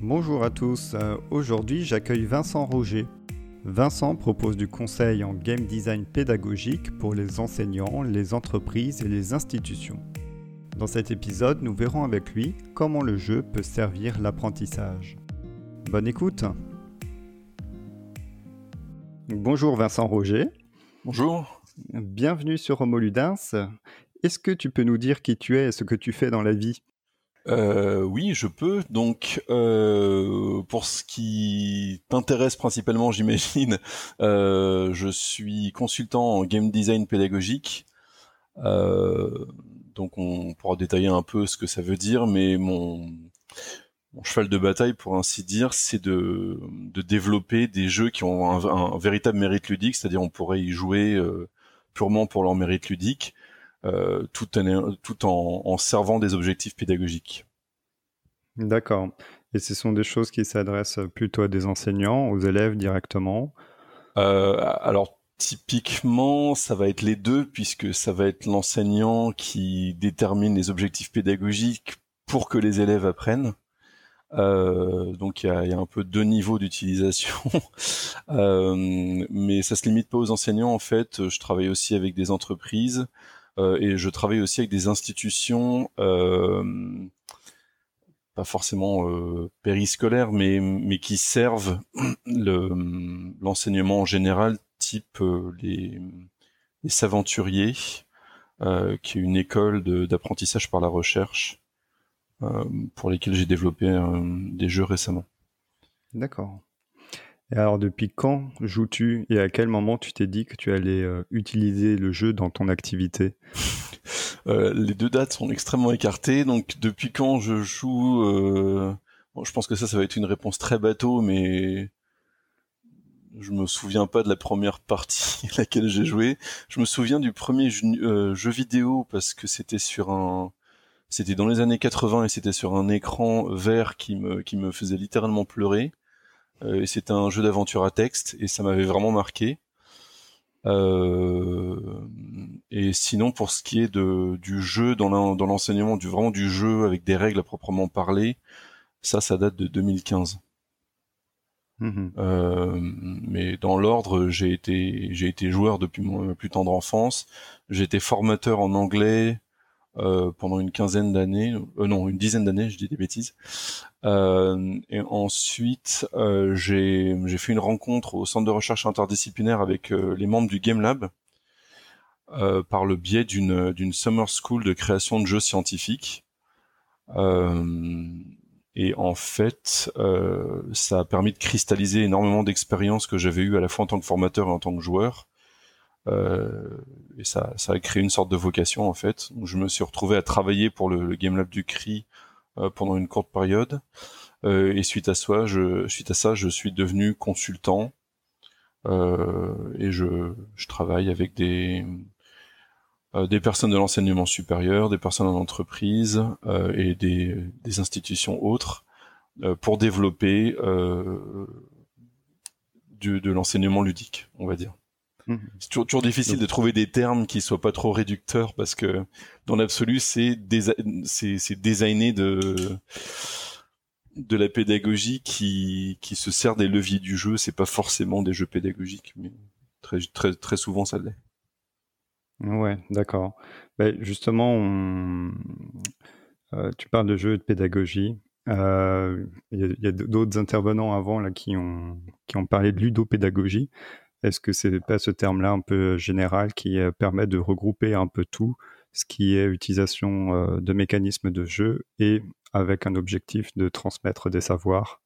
Bonjour à tous, Euh, aujourd'hui j'accueille Vincent Roger. Vincent propose du conseil en game design pédagogique pour les enseignants, les entreprises et les institutions. Dans cet épisode, nous verrons avec lui comment le jeu peut servir l'apprentissage. Bonne écoute Bonjour Vincent Roger, Bonjour. bienvenue sur Homo Ludens. Est-ce que tu peux nous dire qui tu es et ce que tu fais dans la vie? Euh, oui, je peux. Donc, euh, pour ce qui t'intéresse principalement, j'imagine, euh, je suis consultant en game design pédagogique. Donc, on pourra détailler un peu ce que ça veut dire, mais mon, cheval de bataille, pour ainsi dire, c'est de, développer des jeux qui ont un, véritable mérite ludique, c'est-à-dire on pourrait y jouer purement pour leur mérite ludique. Euh, tout, en, tout en, en servant des objectifs pédagogiques. D'accord. Et ce sont des choses qui s'adressent plutôt à des enseignants, aux élèves directement? Euh, alors typiquement, ça va être les deux puisque ça va être l'enseignant qui détermine les objectifs pédagogiques pour que les élèves apprennent. Euh, donc il y a, il y a un peu deux niveaux d'utilisation, Euh, mais ça se limite pas aux enseignants en fait. Je travaille aussi avec des entreprises et je travaille aussi avec des institutions, euh, pas forcément euh, périscolaires, mais mais qui servent le l'enseignement en général, type euh, les les Saventuriers, euh, qui est une école d'apprentissage par la recherche, euh, pour lesquels j'ai développé euh, des jeux récemment. D'accord. Et alors, depuis quand joues-tu et à quel moment tu t'es dit que tu allais euh, utiliser le jeu dans ton activité? Euh, les deux dates sont extrêmement écartées, donc depuis quand je joue, euh, je pense que ça, ça va être une réponse très bateau, mais je me souviens pas de la première partie à laquelle j'ai joué. Je me souviens du premier jeu, jeu vidéo parce que c'était sur un, c'était dans les années 80 et c'était sur un écran vert qui me qui me faisait littéralement pleurer. Euh, et c'était un jeu d'aventure à texte et ça m'avait vraiment marqué. Euh, et sinon, pour ce qui est de, du jeu dans l'en- dans l'enseignement, du vraiment du jeu avec des règles à proprement parler, ça, ça date de 2015. Mhm. Euh, mais dans l'ordre, j'ai été j'ai été joueur depuis mon plus tendre enfance. J'ai été formateur en anglais euh, pendant une quinzaine d'années, euh, non une dizaine d'années, je dis des bêtises. Euh, et ensuite, euh, j'ai j'ai fait une rencontre au centre de recherche interdisciplinaire avec euh, les membres du Game Lab par le biais d'une d'une summer school de création de jeux scientifiques. Et en fait, ça a permis de cristalliser énormément d'expériences que j'avais eues à la fois en tant que formateur et en tant que joueur. Euh, et ça, ça a créé une sorte de vocation en fait. Je me suis retrouvé à travailler pour le, le Game Lab du CRI euh, pendant une courte période. Euh, et suite à ça, je, suite à ça, je suis devenu consultant euh, et je, je travaille avec des euh, des personnes de l'enseignement supérieur, des personnes en entreprise euh, et des, des institutions autres pour développer du, de l'enseignement ludique, on va dire. Mhm. C'est toujours, toujours difficile Donc- de trouver des termes qui soient pas trop réducteurs parce que dans l'absolu, c'est c'est c'est designé de de la pédagogie qui qui se sert des leviers du jeu. C'est pas forcément des jeux pédagogiques, mais très très très souvent ça l'est. Ouais, d'accord. Ben, justement, on- euh, tu parles de jeux et de pédagogie. Euh, Il y a, a d'autres intervenants avant là, qui, ont, qui ont parlé de ludopédagogie. Est-ce que c'est pas ce terme-là un peu général qui euh, permet de regrouper un peu tout, ce qui est utilisation euh, de mécanismes de jeu et avec un objectif de transmettre des savoirs?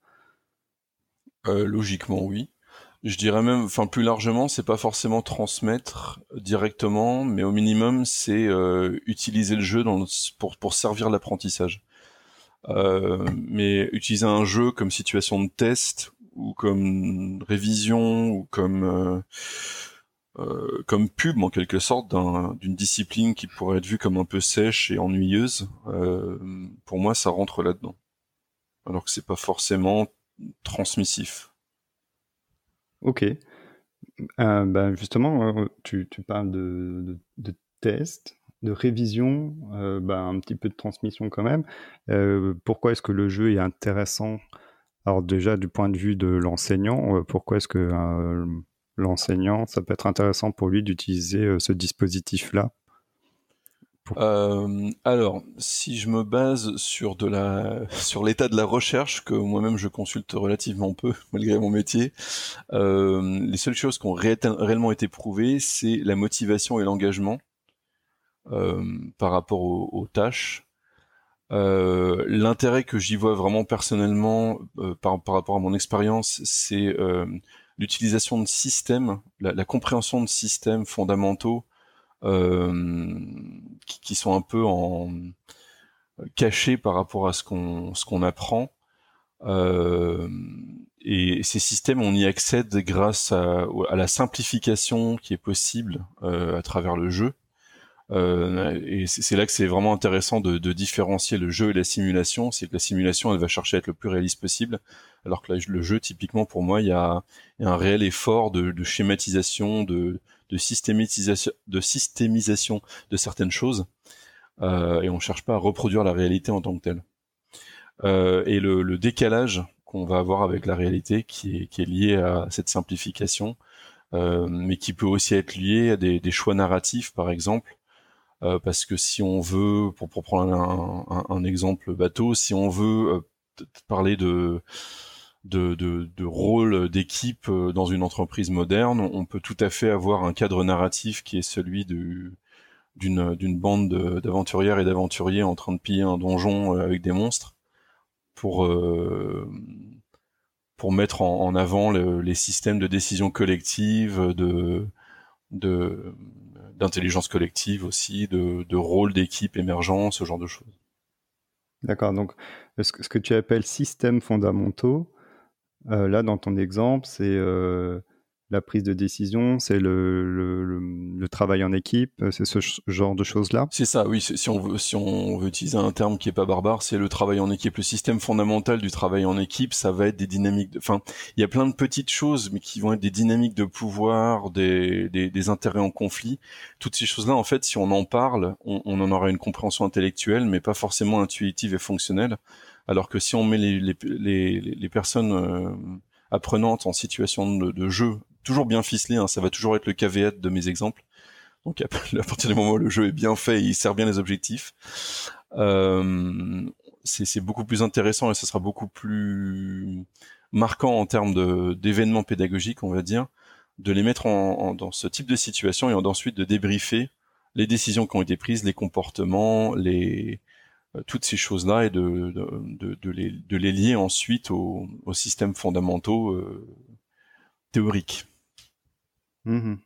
Euh, logiquement, oui. Je dirais même, enfin plus largement, c'est pas forcément transmettre directement, mais au minimum, c'est euh, utiliser le jeu pour pour servir l'apprentissage. Euh, mais utiliser un jeu comme situation de test ou comme révision ou comme euh, euh, comme pub en quelque sorte d'un- d'une discipline qui pourrait être vue comme un peu sèche et ennuyeuse, euh, pour moi, ça rentre là-dedans. Alors que c'est pas forcément transmissif. Ok. Euh, ben justement, tu, tu parles de, de, de tests, de révision, ben un petit peu de transmission quand même. Pourquoi est-ce que le jeu est intéressant Alors déjà, du point de vue de l'enseignant, pourquoi est-ce que l'enseignant, ça peut être intéressant pour lui d'utiliser ce dispositif-là? Euh, alors, si je me base sur de la sur l'état de la recherche que moi-même je consulte relativement peu malgré mon métier, euh, les seules choses qui ont réellement été prouvées, c'est la motivation et l'engagement euh, par rapport aux, tâches. L'intérêt que j'y vois vraiment personnellement par, par rapport à mon expérience, c'est l'utilisation de systèmes, la, la, compréhension de systèmes fondamentaux euh, qui, qui, sont un peu en cachés par rapport à ce qu'on ce qu'on apprend. Euh, et ces systèmes, on y accède grâce à, à la simplification qui est possible euh, à travers le jeu. Euh, et c'est là que c'est vraiment intéressant de, de, différencier le jeu et la simulation. C'est que la simulation, elle va chercher à être le plus réaliste possible, alors que le jeu, typiquement, pour moi, il y a, un réel effort de, de schématisation, de, de systémisation, de systémisation de certaines choses, euh, et on cherche pas à reproduire la réalité en tant que telle. Euh, et le, décalage qu'on va avoir avec la réalité, qui est, qui est lié à cette simplification, euh, mais qui peut aussi être lié à des, choix narratifs, par exemple, parce que si on veut, pour, pour prendre un, un, exemple bateau, si on veut parler de de, de, rôle d'équipe euh, dans une entreprise moderne, on peut tout à fait avoir un cadre narratif qui est celui d'une d'une bande d'aventurières et d'aventuriers en train de piller un donjon euh, avec des monstres pour euh, pour mettre en, avant les systèmes de décision collective, de de d'intelligence collective aussi, de, de rôle d'équipe émergent, ce genre de choses. D'accord. Donc, ce que, ce que tu appelles systèmes fondamentaux, euh, là, dans ton exemple, c'est euh, la prise de décision, c'est le, travail en équipe, euh, c'est ce genre de choses-là? C'est ça, oui. Si on, veut, si on veut utiliser un terme qui est pas barbare, c'est le travail en équipe. Le système fondamental du travail en équipe, ça va être des dynamiques. De... Enfin, il y a plein de petites choses, mais qui vont être des dynamiques de pouvoir, des, des, intérêts en conflit. Toutes ces choses-là, en fait, si on en parle, on, on en aura une compréhension intellectuelle, mais pas forcément intuitive et fonctionnelle. Alors que si on met les, les, les, personnes euh, apprenantes en situation de, jeu, toujours bien ficelé, hein, ça va toujours être le caveat de mes exemples. Donc à partir du moment où le jeu est bien fait, il sert bien les objectifs. Euh, c'est beaucoup plus intéressant et ce sera beaucoup plus marquant en termes d'événements pédagogiques, on va dire, de les mettre en, dans ce type de situation et ensuite de débriefer les décisions qui ont été prises, les comportements, les, euh, toutes ces choses-là et de, de, de, les, de, les, lier ensuite aux, systèmes fondamentaux euh, théoriques. Mmh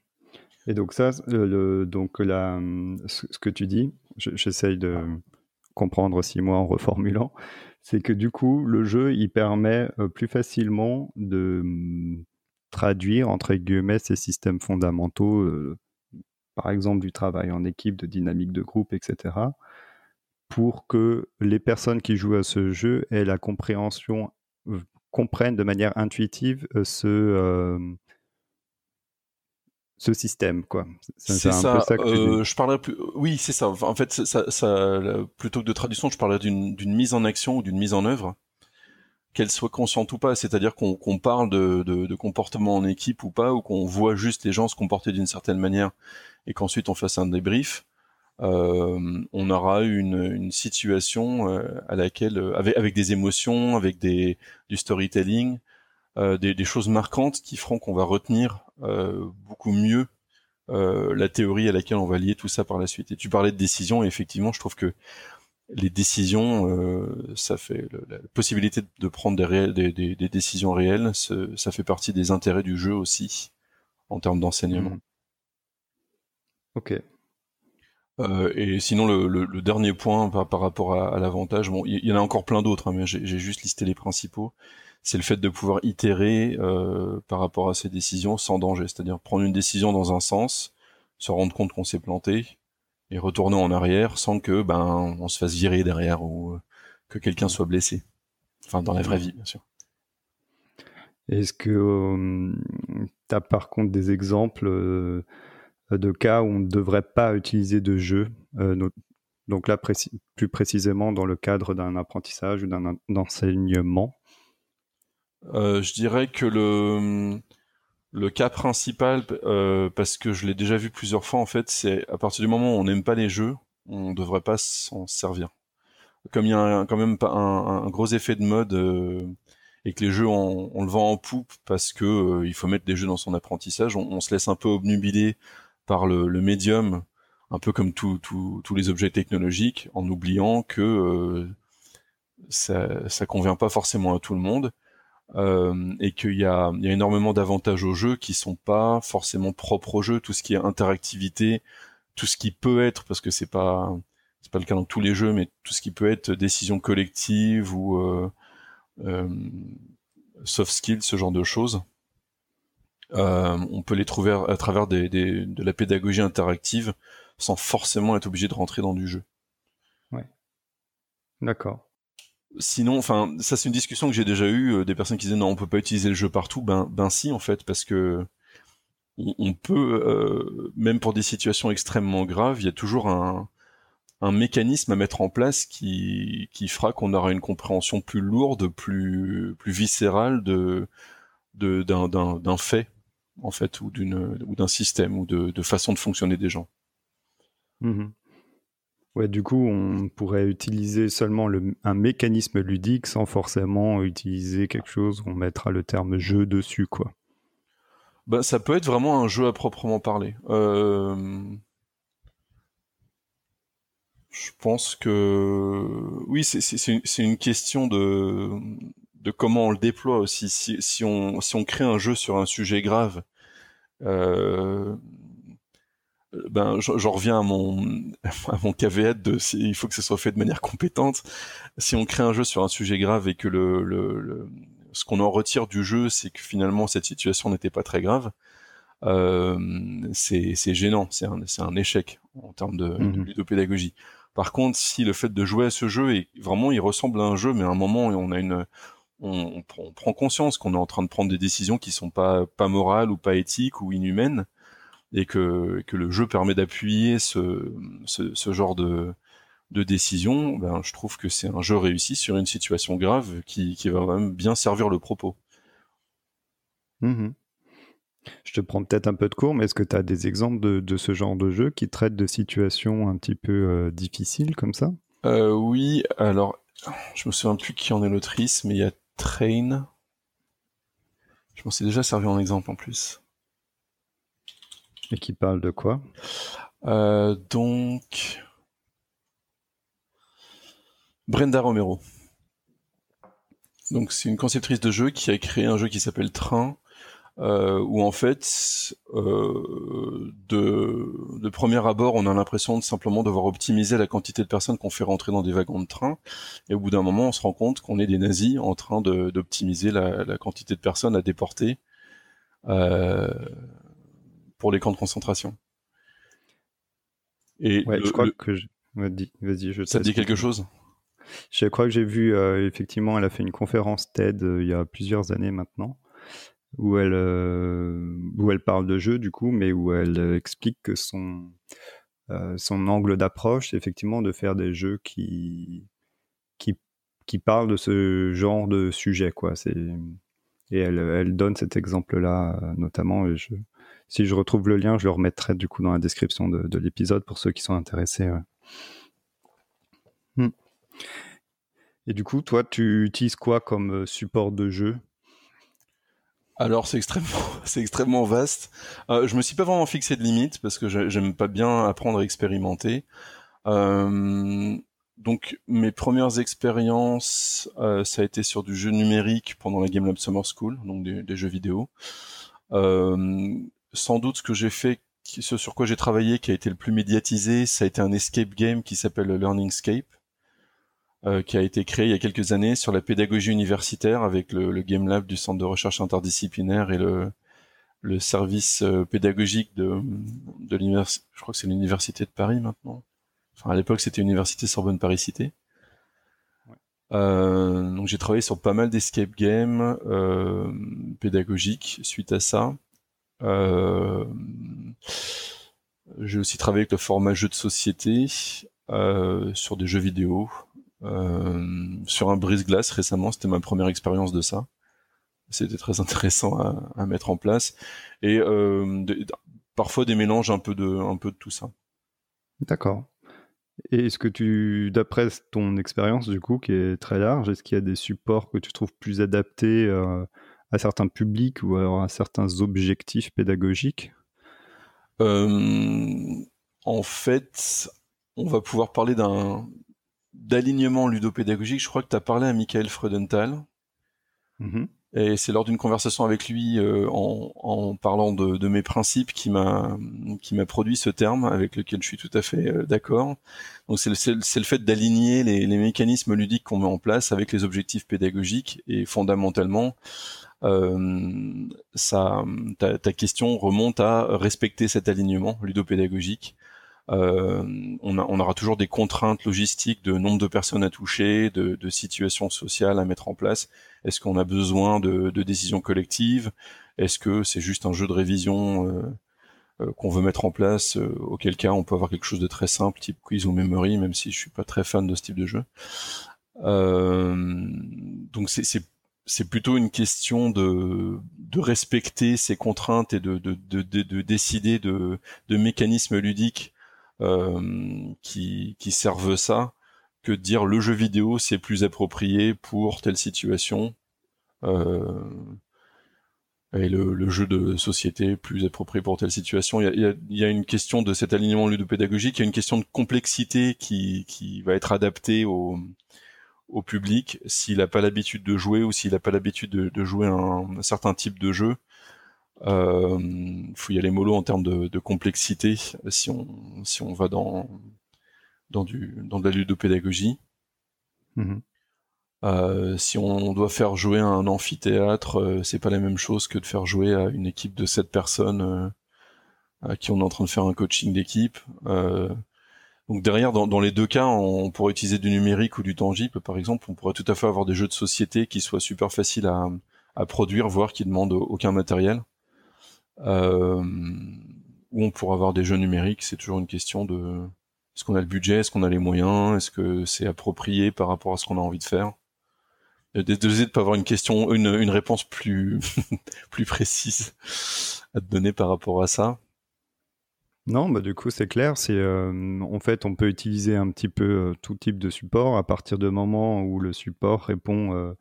et donc ça, donc la, ce, que tu dis, j'essaye de comprendre aussi moi en reformulant, c'est que du coup, le jeu, il permet plus facilement de mmh, traduire, entre guillemets, ces systèmes fondamentaux, par exemple du travail en équipe, de dynamique de groupe, etc., pour que les personnes qui jouent à ce jeu aient la compréhension, comprennent de manière intuitive ce, ce système, quoi. C'est ça. je parlerais plus. Oui, c'est ça. En fait, ça, ça, plutôt que de traduction, je parlerais d'une mise en action ou d'une mise en œuvre, qu'elle soit consciente ou pas. C'est-à-dire qu'on parle de, de, de, comportement en équipe ou pas, ou qu'on voit juste les gens se comporter d'une certaine manière, et qu'ensuite on fasse un débrief. Euh, on aura une, une situation euh, à laquelle, euh, avec, avec, des émotions, avec des, du storytelling, des, des, choses marquantes qui feront qu'on va retenir beaucoup mieux la théorie à laquelle on va lier tout ça par la suite. Et tu parlais de décision, et effectivement, je trouve que les décisions, ça fait la possibilité de prendre des, des, des, des décisions réelles, ça fait partie des intérêts du jeu aussi en termes d'enseignement. Mmh. Ok, euh, et sinon, le, le, dernier point par, par rapport à, à l'avantage, bon, il y, en a encore plein d'autres, hein, mais j'ai juste listé les principaux. C'est le fait de pouvoir itérer euh, par rapport à ces décisions sans danger, c'est-à-dire prendre une décision dans un sens, se rendre compte qu'on s'est planté et retourner en arrière sans que ben on se fasse virer derrière ou euh, que quelqu'un soit blessé. Enfin, dans la vraie vie, bien sûr. Est-ce que euh, tu as par contre des exemples euh, de cas où on ne devrait pas utiliser de jeu. Donc là, plus précisément dans le cadre d'un apprentissage ou d'un enseignement. Je dirais que le le cas principal, parce que je l'ai déjà vu plusieurs fois en fait, c'est à partir du moment où on n'aime pas les jeux, on devrait pas s'en servir. Comme il y a quand même un, un, gros effet de mode et que les jeux on, le vend en poupe parce que euh, il faut mettre des jeux dans son apprentissage. On, on se laisse un peu obnubiler par le, le médium, un peu comme tous les objets technologiques, en oubliant que euh, ça, ça convient pas forcément à tout le monde. Euh, et qu'il y a, énormément d'avantages aux jeux qui sont pas forcément propres aux jeux. Tout ce qui est interactivité, tout ce qui peut être, parce que c'est pas c'est pas le cas dans tous les jeux, mais tout ce qui peut être décision collective ou euh, euh, soft skills, ce genre de choses. On peut les trouver à travers de la pédagogie interactive sans forcément être obligé de rentrer dans du jeu. Ouais. D'accord. Sinon, enfin, ça c'est une discussion que j'ai déjà eue, euh, des personnes qui disaient non, on peut pas utiliser le jeu partout. Ben, ben si en fait, parce que on, peut, même pour des situations extrêmement graves, il y a toujours un, un mécanisme à mettre en place qui, qui fera qu'on aura une compréhension plus lourde, plus, plus viscérale de, d'un, d'un, fait, en fait, ou d'une, ou d'un système, ou de, de façon de fonctionner des gens. Mmh ouais, du coup, on pourrait utiliser seulement le, un mécanisme ludique sans forcément utiliser quelque chose où on mettra le terme jeu dessus, quoi. Bah, ça peut être vraiment un jeu à proprement parler. Euh, je pense que oui, c'est une question de, comment on le déploie aussi. Si, si, on, si on crée un jeu sur un sujet grave, euh, ben j'en reviens à mon à mon caveat de il faut que ce soit fait de manière compétente. Si on crée un jeu sur un sujet grave et que le, le, ce qu'on en retire du jeu, c'est que finalement cette situation n'était pas très grave, euh, c'est gênant, c'est un, un échec en termes de, de mmh ludopédagogie. Par contre, si le fait de jouer à ce jeu est vraiment, il ressemble à un jeu, mais à un moment, on a une, on, prend conscience qu'on est en train de prendre des décisions qui sont pas pas morales ou pas éthiques ou inhumaines, et que que le jeu permet d'appuyer ce, ce, genre de de décision, ben, je trouve que c'est un jeu réussi sur une situation grave qui, qui va même bien servir le propos. Mmh je te prends peut-être un peu de cours, mais est-ce que tu as des exemples de, ce genre de jeu qui traitent de situations un petit peu euh, difficiles comme ça? Euh, Oui, alors je me souviens plus qui en est l'autrice, mais il y a Train. Je m'en suis déjà servi en exemple en plus. Et qui parle de quoi? Euh, Donc. Brenda Romero. Donc c'est une conceptrice de jeu qui a créé un jeu qui s'appelle Train, euh, où en fait, euh, de, premier abord, on a l'impression de simplement devoir optimiser la quantité de personnes qu'on fait rentrer dans des wagons de train, et au bout d'un moment, on se rend compte qu'on est des nazis en train d'optimiser la, quantité de personnes à déporter pour les camps de concentration. Et ouais, je crois que je... vas-y, je ça te dit quelque chose? Je crois que j'ai vu euh, effectivement, elle a fait une conférence TED euh, il y a plusieurs années maintenant où elle, euh, où elle parle de jeu du coup, mais où elle explique que son, son angle d'approche, c'est effectivement de faire des jeux qui, qui, qui parlent de ce genre de sujet. Quoi. C'est, et elle, elle donne cet exemple-là euh, notamment. Et je, si je retrouve le lien, je le remettrai du coup dans la description de, de l'épisode pour ceux qui sont intéressés. Hmm. Et du coup, toi, tu utilises quoi comme support de jeu? Alors c'est extrêmement, c'est extrêmement vaste. Euh, je me suis pas vraiment fixé de limite parce que j'aime pas bien apprendre à expérimenter. Euh, donc mes premières expériences, euh, ça a été sur du jeu numérique pendant la Game Lab Summer School, donc des, jeux vidéo. Euh, sans doute ce que j'ai fait, ce sur quoi j'ai travaillé, qui a été le plus médiatisé, ça a été un escape game qui s'appelle Learningscape. Euh, qui a été créé il y a quelques années sur la pédagogie universitaire avec le, le, Game Lab du Centre de recherche interdisciplinaire et le, le service euh, pédagogique de, de l'université, je crois que c'est l'université de Paris maintenant. Enfin, à l'époque, c'était l'université Sorbonne Paris-Cité. Euh, donc j'ai travaillé sur pas mal d'escape games euh, pédagogiques suite à ça. Euh, j'ai aussi travaillé avec le format jeu de société euh, sur des jeux vidéo. Euh, sur un brise-glace récemment, c'était ma première expérience de ça. c'était très intéressant à, mettre en place et parfois des mélanges un peu de un peu de tout ça. D'accord. Et est-ce que tu, d'après ton expérience du coup, qui est très large, est-ce qu'il y a des supports que tu trouves plus adaptés à certains publics ou alors à certains objectifs pédagogiques? Euh, En fait, on va pouvoir parler d'un d'alignement ludopédagogique. Je crois que tu as parlé à Michael Freudenthal. Mmh et c'est lors d'une conversation avec lui, euh, en, en, parlant de, de, mes principes, qui m'a qui m'a produit ce terme avec lequel je suis tout à fait euh, d'accord. Donc c'est le, le, fait d'aligner les, les, mécanismes ludiques qu'on met en place avec les objectifs pédagogiques et fondamentalement, ça, ta, question remonte à respecter cet alignement ludopédagogique euh, on, aura toujours des contraintes logistiques de nombre de personnes à toucher, de, de situations sociales à mettre en place. Est-ce qu'on a besoin de, de décisions collectives? Est-ce que c'est juste un jeu de révision euh, euh, qu'on veut mettre en place Auquel cas, on peut avoir quelque chose de très simple, type quiz ou memory, même si je suis pas très fan de ce type de jeu? donc c'est plutôt une question de, de respecter ces contraintes et de, de, de, de décider de, de mécanismes ludiques euh, qui, qui servent ça que de dire le jeu vidéo c'est plus approprié pour telle situation euh, et le, le, jeu de société plus approprié pour telle situation. Il y a, il y a, une question de cet alignement ludopédagogique, il y a une question de complexité qui, qui va être adaptée au, au public s'il n'a pas l'habitude de jouer ou s'il n'a pas l'habitude de, de, jouer un, un, certain type de jeu. Euh, faut y aller mollo en termes de, de, complexité si on si on va dans dans du dans de la ludopédagogie. Mmh euh, si on doit faire jouer un amphithéâtre, euh, c'est pas la même chose que de faire jouer à une équipe de sept personnes euh, à qui on est en train de faire un coaching d'équipe. Euh, donc derrière, dans, les deux cas, on pourrait utiliser du numérique ou du tangible. Par exemple, on pourrait tout à fait avoir des jeux de société qui soient super faciles à, produire, voire qui demandent aucun matériel euh, où on pourra avoir des jeux numériques. C'est toujours une question de est-ce qu'on a le budget, est-ce qu'on a les moyens, est-ce que c'est approprié par rapport à ce qu'on a envie de faire? Désolé de pas avoir une question, une, une réponse plus plus précise à te donner par rapport à ça. Non, bah du coup c'est clair. C'est euh, en fait on peut utiliser un petit peu euh, tout type de support à partir du moment où le support répond euh,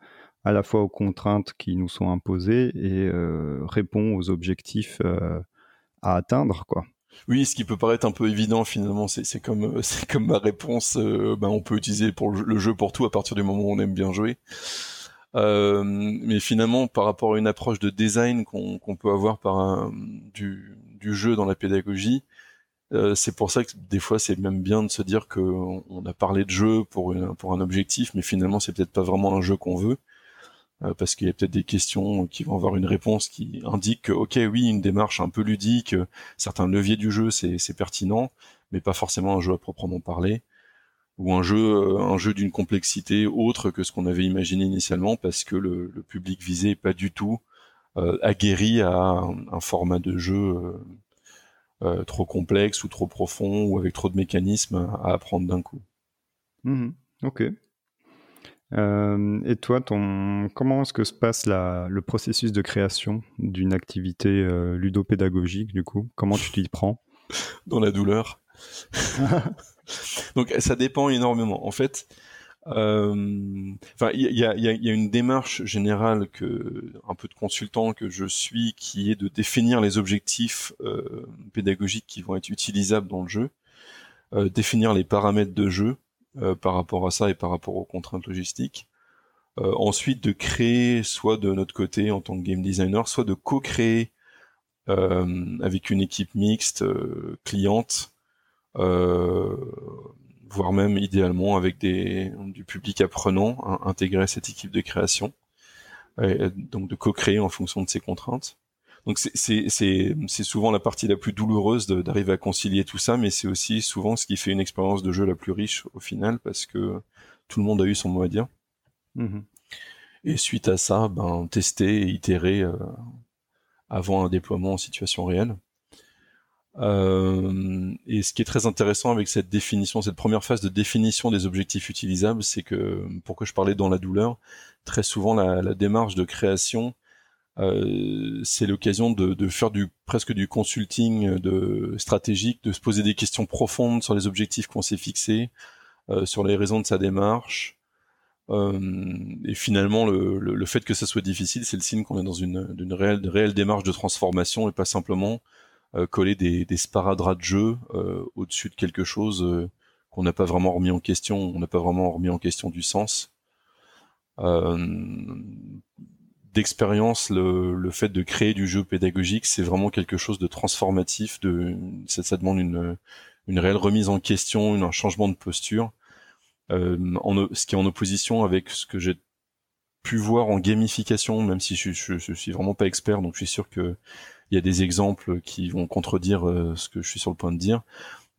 à la fois aux contraintes qui nous sont imposées et répond aux objectifs à atteindre. Oui, ce qui peut paraître un peu évident finalement, c'est comme ma réponse. Ben, on peut utiliser pour le jeu pour tout à partir du moment où on aime bien jouer. Mais finalement, par rapport à une approche de design qu'on peut avoir par du, jeu dans la pédagogie, euh, c'est pour ça que des fois c'est même bien de se dire qu'on on a parlé de jeu pour, pour un objectif, mais finalement c'est peut-être pas vraiment un jeu qu'on veut. Euh, parce qu'il y a peut-être des questions qui vont avoir une réponse qui indique que, ok, oui, une démarche un peu ludique, euh, certains leviers du jeu, c'est pertinent, mais pas forcément un jeu à proprement parler, ou un jeu, un jeu d'une complexité autre que ce qu'on avait imaginé initialement, parce que le, public visé est pas du tout aguerri à un, format de jeu trop complexe ou trop profond ou avec trop de mécanismes à apprendre d'un coup. Mmh ok. Euh, et toi, ton, comment est-ce que se passe la, le processus de création d'une activité euh, ludopédagogique, du coup? Comment tu t'y prends? Dans la douleur. Donc, ça dépend énormément. En fait, euh, enfin, il y a, y, y a, une démarche générale que, un peu de consultant que je suis, qui est de définir les objectifs euh, pédagogiques qui vont être utilisables dans le jeu, euh, définir les paramètres de jeu, euh, par rapport à ça et par rapport aux contraintes logistiques. Euh, ensuite, de créer, soit de notre côté en tant que game designer, soit de co-créer euh, avec une équipe mixte cliente, voire même idéalement avec des, du public apprenant, hein, intégrer cette équipe de création. Et donc de co-créer en fonction de ces contraintes. Donc c'est souvent la partie la plus douloureuse d'arriver à concilier tout ça, mais c'est aussi souvent ce qui fait une expérience de jeu la plus riche au final, parce que tout le monde a eu son mot à dire. Mmh et suite à ça, ben, tester et itérer euh, avant un déploiement en situation réelle. Euh, et ce qui est très intéressant avec cette définition, cette première phase de définition des objectifs utilisables, c'est que, pour que je parlais dans la douleur, très souvent la, la démarche de création Euh, c'est l'occasion de, de, faire du presque du consulting de stratégique, de se poser des questions profondes sur les objectifs qu'on s'est fixés, euh, sur les raisons de sa démarche. Euh, et finalement, le, le, le, fait que ça soit difficile, c'est le signe qu'on est dans une, une réelle, réelle démarche de transformation et pas simplement euh, coller des, des sparadraps de jeu euh, au-dessus de quelque chose euh, qu'on n'a pas vraiment remis en question, on n'a pas vraiment remis en question du sens. D'expérience, le, le, fait de créer du jeu pédagogique, c'est vraiment quelque chose de transformatif. De, ça, ça demande une, une réelle remise en question, un changement de posture. Euh, en, ce qui est en opposition avec ce que j'ai pu voir en gamification, même si je, je, je, suis vraiment pas expert, donc je suis sûr que il y a des exemples qui vont contredire euh, ce que je suis sur le point de dire,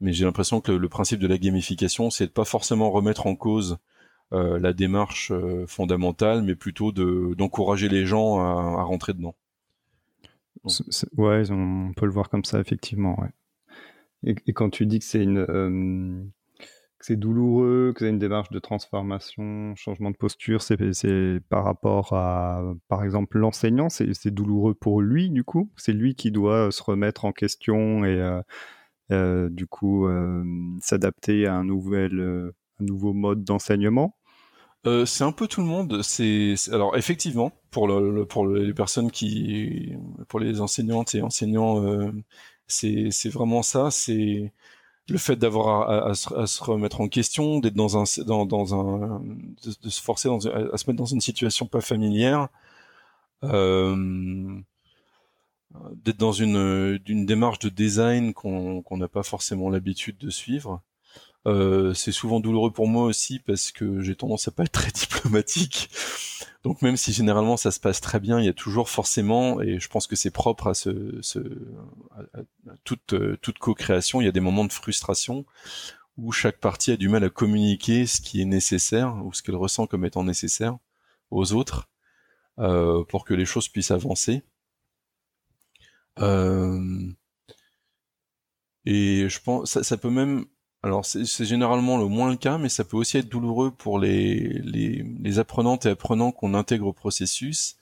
mais j'ai l'impression que le, principe de la gamification, c'est de pas forcément remettre en cause euh, la démarche euh, fondamentale, mais plutôt de d'encourager les gens à, à rentrer dedans. ouais, on peut le voir comme ça effectivement. Et quand tu dis que c'est une euh, c'est douloureux, que c'est une démarche de transformation, changement de posture, c'est par rapport à, par exemple, l'enseignant, c'est douloureux pour lui, du coup? C'est lui qui doit se remettre en question et, euh, euh, du coup, euh, s'adapter à un, nouvel, euh, un nouveau mode d'enseignement? Euh, c'est un peu tout le monde. C'est alors effectivement pour pour les personnes qui, pour les enseignantes et enseignants, euh, c'est vraiment ça. C'est le fait d'avoir à, se remettre en question, d'être dans un, de, se forcer à, se mettre dans une situation pas familière, euh, d'être dans une démarche de design qu'on n'a pas forcément l'habitude de suivre. Euh, c'est souvent douloureux pour moi aussi parce que j'ai tendance à pas être très diplomatique. Donc même si généralement ça se passe très bien, il y a toujours forcément, et je pense que c'est propre à, ce, ce à, toute, toute co-création, il y a des moments de frustration où chaque partie a du mal à communiquer ce qui est nécessaire ou ce qu'elle ressent comme étant nécessaire aux autres euh, pour que les choses puissent avancer. Euh, et je pense ça peut même alors c'est généralement le moins le cas, mais ça peut aussi être douloureux pour les, les, les apprenantes et apprenants qu'on intègre au processus,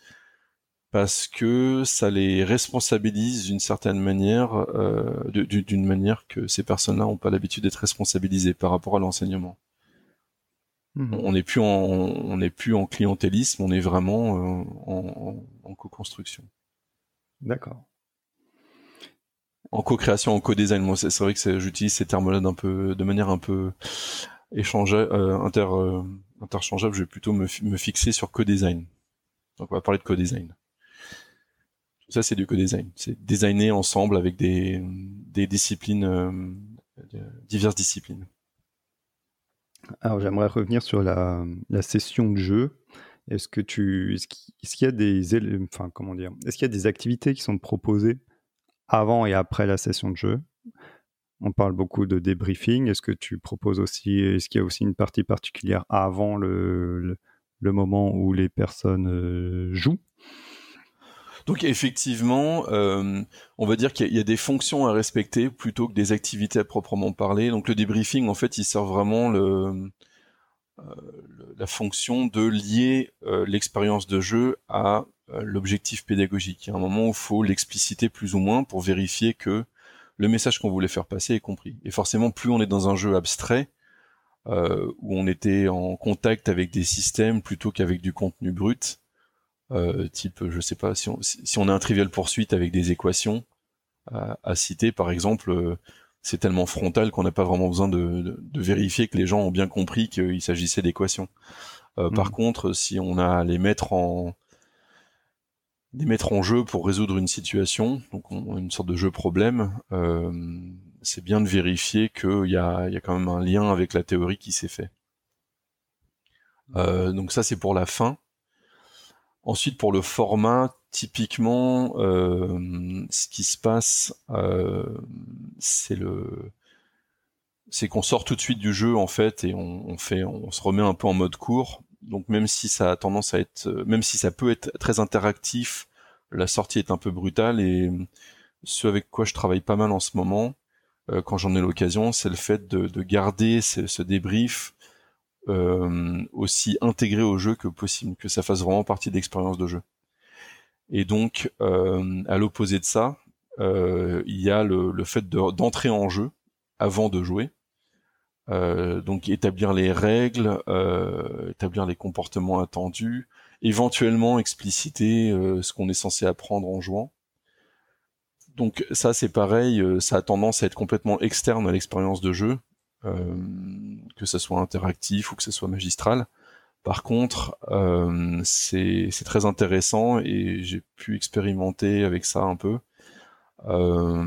parce que ça les responsabilise d'une certaine manière, euh, d'une manière que ces personnes-là n'ont pas l'habitude d'être responsabilisées par rapport à l'enseignement. Mmh. On n'est plus en on n'est plus en clientélisme, on est vraiment euh, en, en, en co-construction. D'accord en co-création, en co-design. Moi, c'est vrai que j'utilise ces termes-là d'un peu, de manière un peu échangée, euh, inter, euh, interchangeable. Je vais plutôt me, me fixer sur co-design. Donc, on va parler de co-design. Tout ça, c'est du co-design. C'est designer ensemble avec des, des disciplines, euh, diverses disciplines. Alors, j'aimerais revenir sur la, la session de jeu. Est-ce que tu, est-ce qu'il y a des, enfin, comment dire, est-ce qu'il y a des activités qui sont proposées avant et après la session de jeu. On parle beaucoup de débriefing. Est-ce que tu proposes aussi, est-ce qu'il y a aussi une partie particulière avant le, moment où les personnes euh, jouent? Donc effectivement, euh, on va dire qu'il y, a des fonctions à respecter plutôt que des activités à proprement parler. Donc le débriefing, en fait, il sert vraiment le, euh, la fonction de lier l'expérience de jeu à l'objectif pédagogique. Il y a un moment où il faut l'expliciter plus ou moins pour vérifier que le message qu'on voulait faire passer est compris. Et forcément, plus on est dans un jeu abstrait, euh, où on était en contact avec des systèmes plutôt qu'avec du contenu brut, euh, type, je sais pas, si on, si on a un trivial poursuite avec des équations à, à citer, par exemple, euh, c'est tellement frontal qu'on n'a pas vraiment besoin de, de, de, vérifier que les gens ont bien compris qu'il s'agissait d'équations. Euh, mmh. Par contre, si on a à les mettre en les mettre en jeu pour résoudre une situation, donc on, une sorte de jeu problème, euh, c'est bien de vérifier qu'il y a, y a quand même un lien avec la théorie qui s'est fait. Euh, donc ça c'est pour la fin. Ensuite pour le format, typiquement, euh, ce qui se passe, c'est le, c'est qu'on sort tout de suite du jeu en fait et on, on, fait, on se remet un peu en mode court donc même si ça a tendance à être, euh, même si ça peut être très interactif, la sortie est un peu brutale et ce avec quoi je travaille pas mal en ce moment, euh, quand j'en ai l'occasion, c'est le fait de, de garder ce, ce débrief euh, aussi intégré au jeu que possible, que ça fasse vraiment partie de l'expérience de jeu. Et donc, à l'opposé de ça, il y a le, fait d'entrer en jeu avant de jouer. Donc établir les règles, établir les comportements attendus, éventuellement expliciter ce qu'on est censé apprendre en jouant. Donc ça c'est pareil, ça a tendance à être complètement externe à l'expérience de jeu. Euh, que ça soit interactif ou que ce soit magistral. Par contre, euh, c'est très intéressant et j'ai pu expérimenter avec ça un peu. Euh,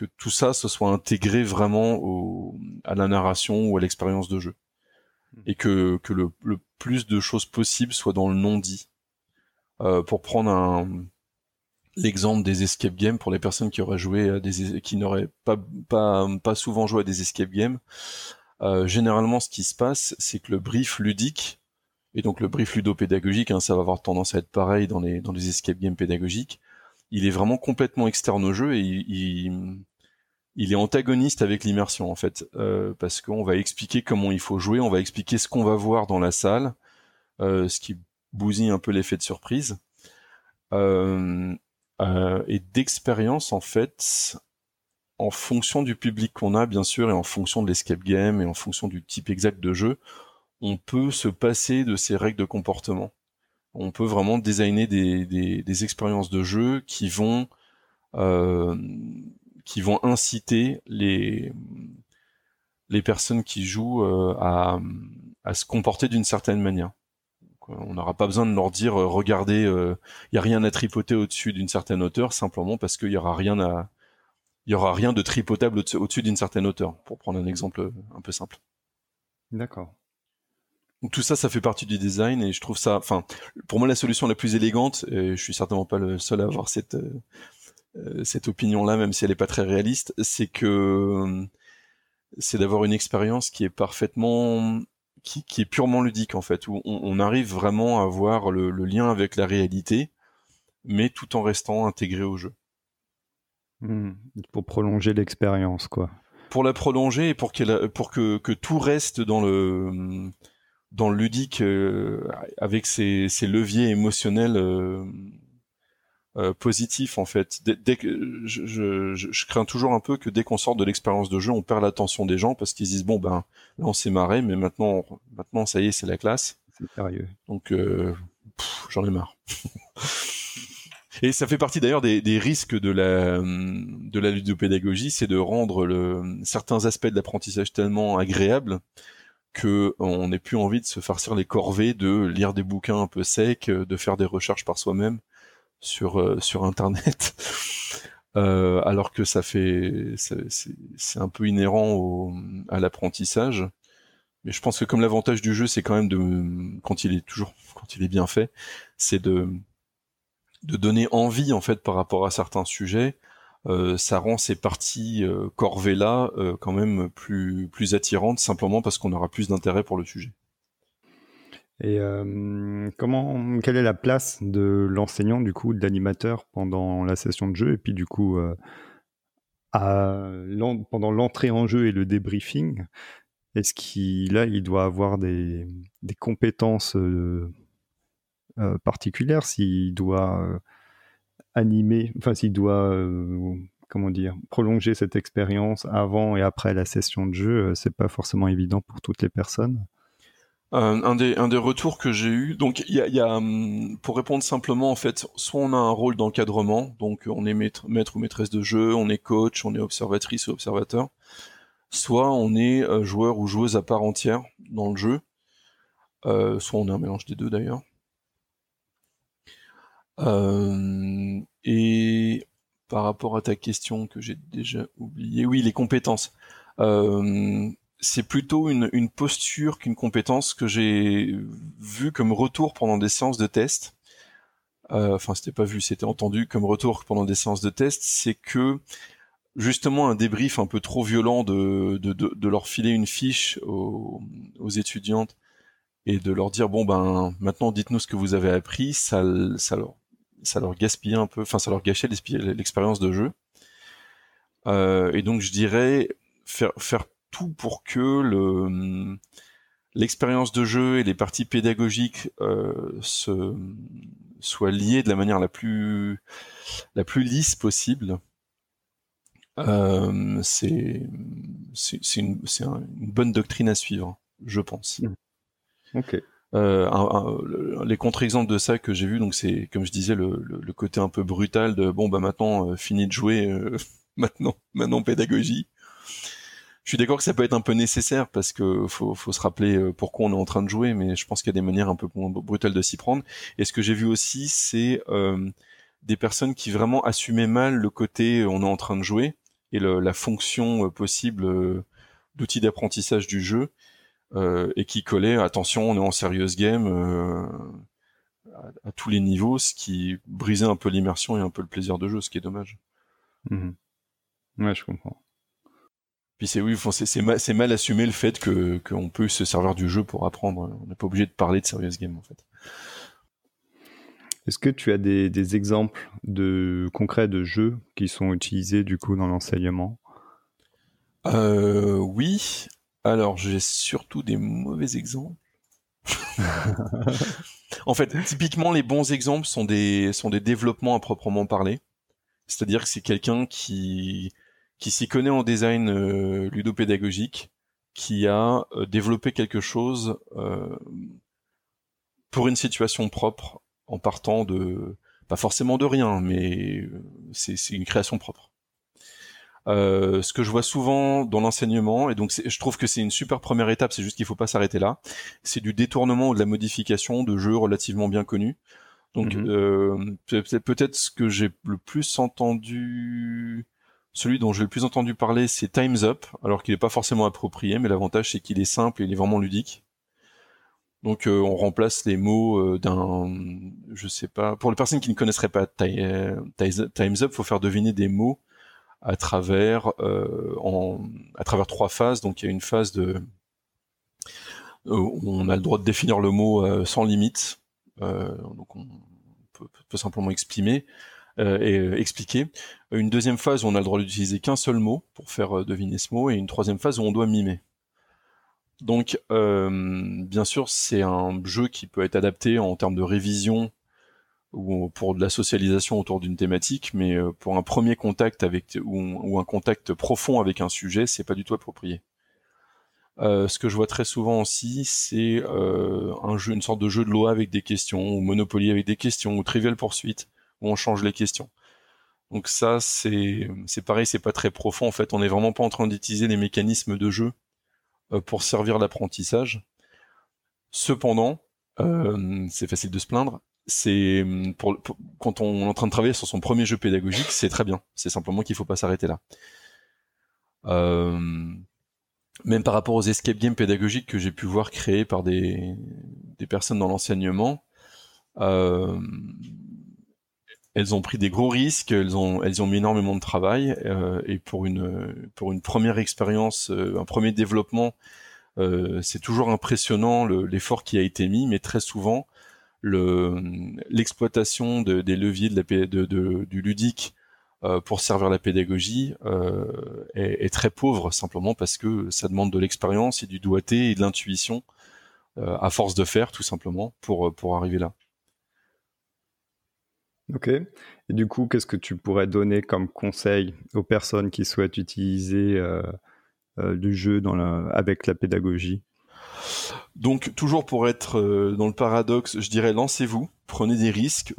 que tout ça se soit intégré vraiment au, à la narration ou à l'expérience de jeu. Hmm. Et que, que le, le, plus de choses possibles soient dans le non-dit. Euh, pour prendre un, l'exemple des escape games pour les personnes qui auraient joué à des qui n'auraient pas, pas pas souvent joué à des escape games. Euh, généralement, ce qui se passe, c'est que le brief ludique et donc le brief ludopédagogique, hein, ça va avoir tendance à être pareil dans les dans les escape games pédagogiques. Il est vraiment complètement externe au jeu et il, il, est antagoniste avec l'immersion en fait, euh, parce qu'on va expliquer comment il faut jouer, on va expliquer ce qu'on va voir dans la salle, euh, ce qui bousille un peu l'effet de surprise. Euh, euh, et d'expérience en fait en fonction du public qu'on a bien sûr et en fonction de l'escape game et en fonction du type exact de jeu on peut se passer de ces règles de comportement on peut vraiment designer des, expériences de jeu qui vont qui vont inciter les les personnes qui jouent euh, à, à se comporter d'une certaine manière on n'aura pas besoin de leur dire euh, regardez, il euh, y a rien à tripoter au-dessus d'une certaine hauteur, simplement parce qu'il y aura rien à, il y aura rien de tripotable au-dessus d'une certaine hauteur, pour prendre un exemple euh, un peu simple. D'accord. Donc tout ça, ça fait partie du design et je trouve ça, enfin, pour moi la solution la plus élégante, et je suis certainement pas le seul à avoir cette cette opinion-là, même si elle est pas très réaliste, c'est que c'est d'avoir une expérience qui est parfaitement qui, qui, est purement ludique en fait, où on, on arrive vraiment à voir le, le, lien avec la réalité, mais tout en restant intégré au jeu. Hmm. pour prolonger l'expérience, quoi. Pour la prolonger et pour, qu'elle, pour que, que tout reste dans le dans le ludique euh, avec ses, ses, leviers émotionnels euh, euh, positif en fait. Dès, que je, je, je, crains toujours un peu que dès qu'on sort de l'expérience de jeu, on perd l'attention des gens parce qu'ils disent bon ben là on s'est marré, mais maintenant maintenant ça y est c'est la classe. C'est sérieux. Donc euh, j'en ai marre. Et ça fait partie d'ailleurs des, des, risques de la de la ludopédagogie, c'est de rendre le, certains aspects de l'apprentissage tellement agréables que on n'ait plus envie de se farcir les corvées de lire des bouquins un peu secs, de faire des recherches par soi-même sur euh, sur internet. Euh, alors que ça fait c'est un peu inhérent au, à l'apprentissage. Mais je pense que comme l'avantage du jeu c'est quand même de quand il est toujours quand il est bien fait c'est de de donner envie en fait par rapport à certains sujets. Euh, ça rend ces parties euh, corvées là quand même plus plus attirantes simplement parce qu'on aura plus d'intérêt pour le sujet et euh, comment, quelle est la place de l'enseignant, du coup, de l'animateur pendant la session de jeu et puis du coup, euh, pendant l'entrée en jeu et le débriefing, est-ce qu'il doit avoir des, compétences euh, particulières s'il doit animer, s'il doit, comment dire, prolonger cette expérience avant et après la session de jeu, c'est pas forcément évident pour toutes les personnes un, des, un des retours que j'ai eu, donc il y a, hum, pour répondre simplement en fait, soit on a un rôle d'encadrement, donc on est maître, ou maîtresse de jeu, on est coach, on est observatrice ou observateur, soit on est euh, joueur ou joueuse à part entière dans le jeu, euh, soit on est un mélange des deux d'ailleurs. Euh, et par rapport à ta question que j'ai déjà oublié, oui, les compétences. Euh, c'est plutôt une, une posture qu'une compétence que j'ai vu comme retour pendant des séances de test. Euh, enfin, c'était pas vu, c'était entendu comme retour pendant des séances de test. C'est que justement un débrief un peu trop violent de, de, de, de leur filer une fiche aux, aux, étudiantes et de leur dire bon ben maintenant dites-nous ce que vous avez appris, ça, ça leur ça leur gaspillait un peu, enfin ça leur gâchait l'expérience de jeu. Euh, et donc je dirais faire faire tout pour que le l'expérience de jeu et les parties pédagogiques euh, se soit lié de la manière la plus la plus lisse possible. Euh, c'est c'est une, une bonne doctrine à suivre, je pense. Mmh. Ok. Euh, les contre-exemples de ça que j'ai vu, donc c'est comme je disais le, le, côté un peu brutal de bon bah maintenant fini de jouer, maintenant maintenant pédagogie. Je suis d'accord que ça peut être un peu nécessaire parce que faut, se rappeler euh, pourquoi on est en train de jouer, mais je pense qu'il y a des manières un peu brutales de s'y prendre. Et ce que j'ai vu aussi, c'est euh, des personnes qui vraiment assumaient mal le côté on est en train de jouer et la fonction possible d'outil d'apprentissage du jeu euh, et qui collait attention on est en serious game euh, à, tous les niveaux ce qui brisait un peu l'immersion et un peu le plaisir de jeu ce qui est dommage mmh. ouais je comprends puis c'est oui c'est mal, mal assumé le fait que qu'on peut se servir du jeu pour apprendre on n'est pas obligé de parler de serious game en fait est-ce que tu as des, des, exemples de concrets de jeux qui sont utilisés du coup dans l'enseignement? Euh, Oui. Alors, j'ai surtout des mauvais exemples. en fait, typiquement, les bons exemples sont des, sont des développements à proprement parler. C'est-à-dire que c'est quelqu'un qui, qui s'y connaît en design euh, ludopédagogique, qui a euh, développé quelque chose euh, pour une situation propre, en partant de, pas forcément de rien, mais c'est une création propre. Euh, ce que je vois souvent dans l'enseignement, et donc je trouve que c'est une super première étape, c'est juste qu'il faut pas s'arrêter là, c'est du détournement ou de la modification de jeux relativement bien connus. Donc mhm. euh, peut-être ce que j'ai le plus entendu, celui dont j'ai le plus entendu parler, c'est Times Up, alors qu'il n'est pas forcément approprié, mais l'avantage c'est qu'il est simple et il est vraiment ludique. Donc euh, on remplace les mots euh, d'un, je sais pas, pour les personnes qui ne connaisseraient pas Times Up, faut faire deviner des mots à travers euh, à travers trois phases. Donc il y a une phase de on a le droit de définir le mot sans limite. Donc on peut simplement exprimer et expliquer. Une deuxième phase où on a le droit d'utiliser qu'un seul mot pour faire deviner ce mot, et une troisième phase où on doit mimer. Donc, euh, bien sûr, c'est un jeu qui peut être adapté en termes de révision ou pour de la socialisation autour d'une thématique, mais euh, pour un premier contact avec ou, un contact profond avec un sujet, c'est pas du tout approprié. Euh, ce que je vois très souvent aussi, c'est euh, un jeu, une sorte de jeu de loi avec des questions, ou Monopoly avec des questions, ou Trivial Poursuite, où on change les questions. Donc ça, c'est pareil, c'est pas très profond. En fait, on n'est vraiment pas en train d'utiliser les mécanismes de jeu euh, pour servir l'apprentissage. Cependant, euh, c'est facile de se plaindre, c'est hum, pour, quand on est en train de travailler sur son premier jeu pédagogique, c'est très bien. C'est simplement qu'il faut pas s'arrêter là. Euh, même par rapport aux escape games pédagogiques que j'ai pu voir créés par des, des personnes dans l'enseignement, euh, elles ont pris des gros risques, elles ont, elles ont mis énormément de travail, euh, et pour une, pour une première expérience, euh, un premier développement, euh, c'est toujours impressionnant l'effort qui a été mis, mais très souvent, l'exploitation des leviers de du ludique pour servir la pédagogie est, est, très pauvre simplement parce que ça demande de l'expérience et du doigté et de l'intuition à force de faire tout simplement pour pour arriver là. Ok. Et du coup, qu'est-ce que tu pourrais donner comme conseil aux personnes qui souhaitent utiliser euh, euh, du jeu avec la pédagogie? Donc toujours pour être euh, dans le paradoxe, je dirais lancez-vous, prenez des risques,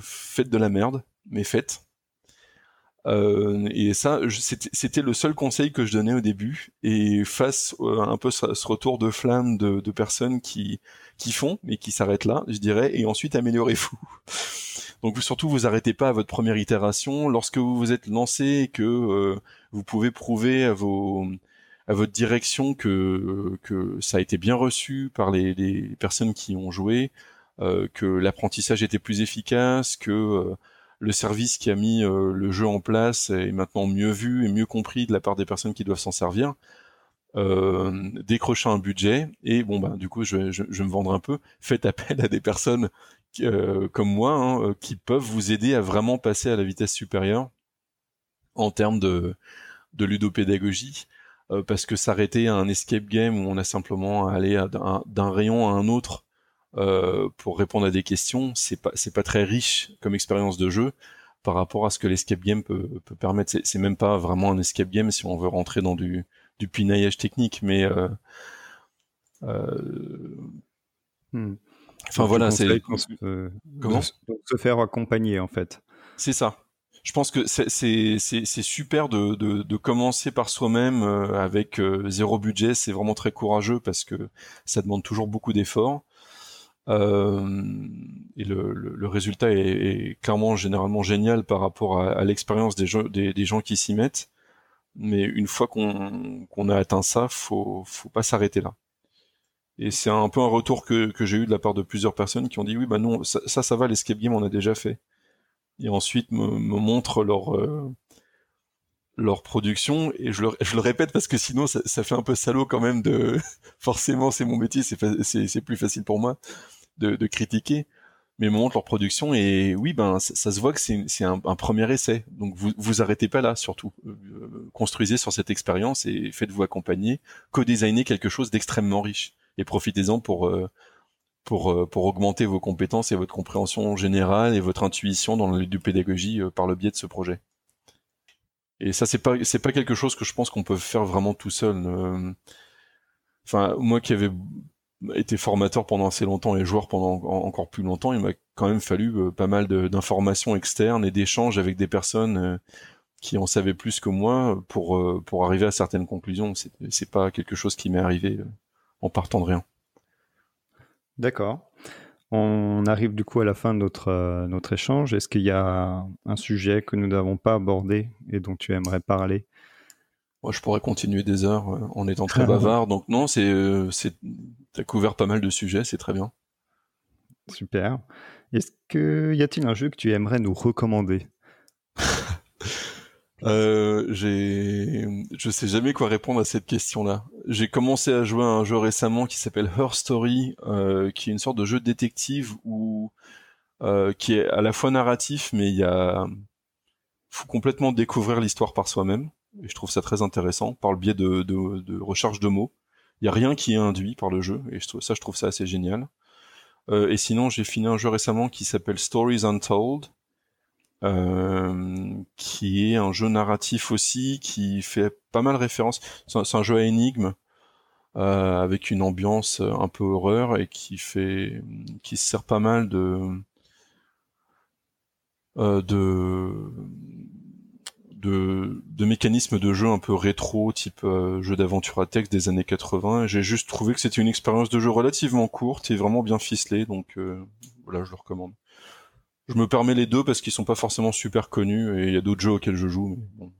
faites de la merde, mais faites. Euh, et ça, c'était le seul conseil que je donnais au début. Et face à un peu ce, retour de flamme de, de, personnes qui qui font, mais qui s'arrêtent là, je dirais, et ensuite améliorez-vous. Donc surtout, vous arrêtez pas à votre première itération. Lorsque vous vous êtes lancé et que vous pouvez prouver à vos à votre direction que que ça a été bien reçu par les, les personnes qui ont joué, euh, que l'apprentissage était plus efficace, que euh, le service qui a mis euh, le jeu en place est maintenant mieux vu et mieux compris de la part des personnes qui doivent s'en servir. Euh, un budget et bon bah du coup je, je, me vendre un peu faites appel à des personnes euh, comme moi hein, qui peuvent vous aider à vraiment passer à la vitesse supérieure en termes de, de ludopédagogie euh, parce que s'arrêter à un escape game où on a simplement à aller d'un rayon à un autre euh, pour répondre à des questions, c'est pas c'est pas très riche comme expérience de jeu par rapport à ce que l'escape game peut, peut permettre. C'est même pas vraiment un escape game si on veut rentrer dans du du pinaillage technique, mais euh, euh, hmm. enfin voilà, c'est comment? se faire accompagner en fait. C'est ça je pense que c'est super de, de, de, commencer par soi-même avec zéro budget. C'est vraiment très courageux parce que ça demande toujours beaucoup d'efforts. Euh, et le, le, résultat est, est, clairement généralement génial par rapport à, à l'expérience des, des, des, gens qui s'y mettent. Mais une fois qu'on qu'on a atteint ça, faut faut pas s'arrêter là. Et c'est un peu un retour que, que j'ai eu de la part de plusieurs personnes qui ont dit oui bah non ça ça, ça va l'escape game on a déjà fait et ensuite me, me montrent leur euh, leur production et je le, je le répète parce que sinon ça, ça, fait un peu salaud quand même de forcément c'est mon métier c'est c'est plus facile pour moi de, de critiquer mais me montrent leur production et oui ben ça, se voit que c'est un, un, premier essai donc vous vous arrêtez pas là surtout euh, construisez sur cette expérience et faites-vous accompagner co-designez quelque chose d'extrêmement riche et profitez-en pour euh, pour, euh, pour augmenter vos compétences et votre compréhension générale et votre intuition dans le du pédagogie euh, par le biais de ce projet. Et ça, c'est pas c'est pas quelque chose que je pense qu'on peut faire vraiment tout seul. Euh. Enfin, moi qui avais été formateur pendant assez longtemps et joueur pendant encore plus longtemps, il m'a quand même fallu pas mal d'informations externes et d'échanges avec des personnes qui en savaient plus que moi pour pour arriver à certaines conclusions. C'est pas quelque chose qui m'est arrivé en partant de rien. D'accord. On arrive du coup à la fin de notre, euh, notre échange. Est-ce qu'il y a un sujet que nous n'avons pas abordé et dont tu aimerais parler? Moi, je pourrais continuer des heures euh, en étant très bavard. Donc non, c'est, c'est, as couvert pas mal de sujets, c'est très bien. Super. Est-ce que y a-t-il un jeu que tu aimerais nous recommander? Euh, j'ai, je sais jamais quoi répondre à cette question-là. J'ai commencé à jouer à un jeu récemment qui s'appelle Her Story, euh, qui est une sorte de jeu de détective où euh, qui est à la fois narratif, mais il y a faut complètement découvrir l'histoire par soi-même. Et je trouve ça très intéressant par le biais de, de, de recherche de mots. Il y a rien qui est induit par le jeu, et ça, je trouve ça assez génial. Euh, et sinon, j'ai fini un jeu récemment qui s'appelle Stories Untold, euh, qui est un jeu narratif aussi, qui fait pas mal référence. C'est un, jeu à énigmes euh, avec une ambiance un peu horreur et qui fait, qui sert pas mal de euh, de, de, de mécanismes de jeu un peu rétro, type euh, jeu d'aventure à texte des années 80. J'ai juste trouvé que c'était une expérience de jeu relativement courte et vraiment bien ficelée, donc euh, voilà, je le recommande. Je me permets les deux parce qu'ils sont pas forcément super connus et il y a d'autres jeux auxquels je joue. Mais bon,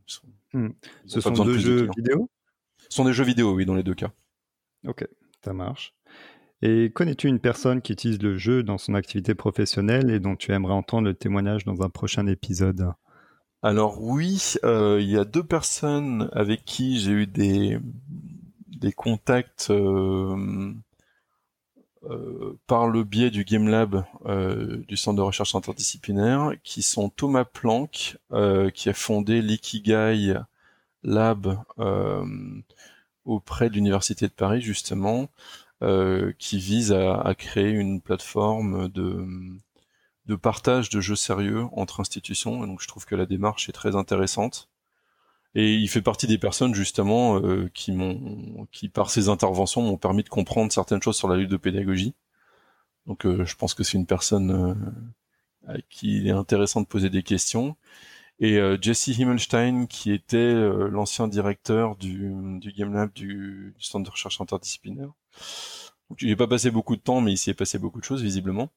hmm. Ce sont deux jeux vidéo? Ce sont des jeux vidéo, oui, dans les deux cas. Ok, ça marche. Et connais-tu une personne qui utilise le jeu dans son activité professionnelle et dont tu aimerais entendre le témoignage dans un prochain épisode? Alors oui, euh, il y a deux personnes avec qui j'ai eu des, contacts euh, euh, par le biais du Game Lab du Centre de recherche interdisciplinaire, qui sont Thomas Planck, qui a fondé l'Ikigai Lab auprès de l'Université de Paris, justement, qui vise à, créer une plateforme de, de partage de jeux sérieux entre institutions. Donc je trouve que la démarche est très intéressante. Et il fait partie des personnes justement euh, qui m'ont, qui par ses interventions m'ont permis de comprendre certaines choses sur la lutte de pédagogie. Donc euh, je pense que c'est une personne euh, à qui il est intéressant de poser des questions. Et Jesse Himmelstein, qui était l'ancien directeur du, du Game Lab du, du, Centre de recherche interdisciplinaire. Donc, il pas passé beaucoup de temps, mais il s'y est passé beaucoup de choses visiblement.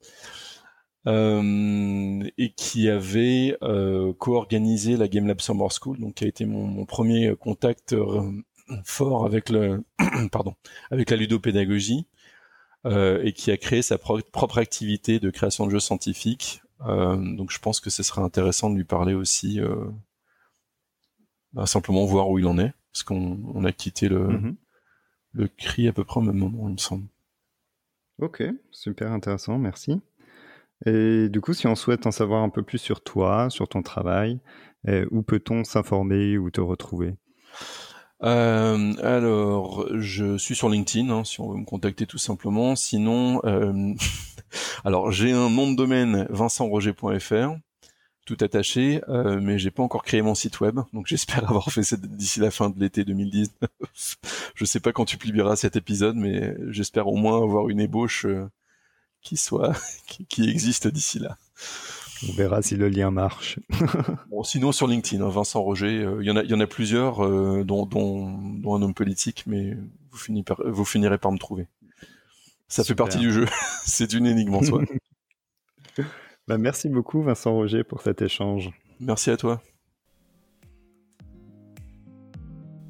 Euh, et qui avait euh, co-organisé la Game Lab Summer School, donc qui a été mon, mon premier contact euh, fort avec le pardon avec la ludopédagogie et qui a créé sa pro propre activité de création de jeux scientifiques. Donc je pense que ce serait intéressant de lui parler aussi, bah, simplement voir où il en est, parce qu'on on a quitté le mm-hmm. le CRI à peu près au même moment, il me semble. Ok, super intéressant, merci. Et du coup, si on souhaite en savoir un peu plus sur toi, sur ton travail, euh, où peut-on s'informer ou te retrouver? Euh, alors, je suis sur LinkedIn, hein, si on veut me contacter tout simplement. Sinon, euh, alors j'ai un nom de domaine vincentroger.fr, tout attaché, euh, mais j'ai pas encore créé mon site web, donc j'espère avoir fait ça d'ici la fin de l'été 2019. je sais pas quand tu publieras cet épisode, mais j'espère au moins avoir une ébauche euh, qui soit qui existe d'ici là. On verra si le lien marche. bon, sinon sur LinkedIn, hein, Vincent Roger, euh, il y en a, il y en a plusieurs, euh, dont, dont, dont, un homme politique, mais vous, finirez par, vous finirez par me trouver. Ça fait partie du jeu. C'est une énigme en soi. bah, merci beaucoup Vincent Roger pour cet échange. Merci à toi.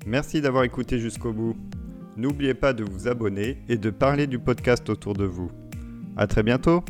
Merci d'avoir écouté jusqu'au bout. N'oubliez pas de vous abonner et de parler du podcast autour de vous. À très bientôt.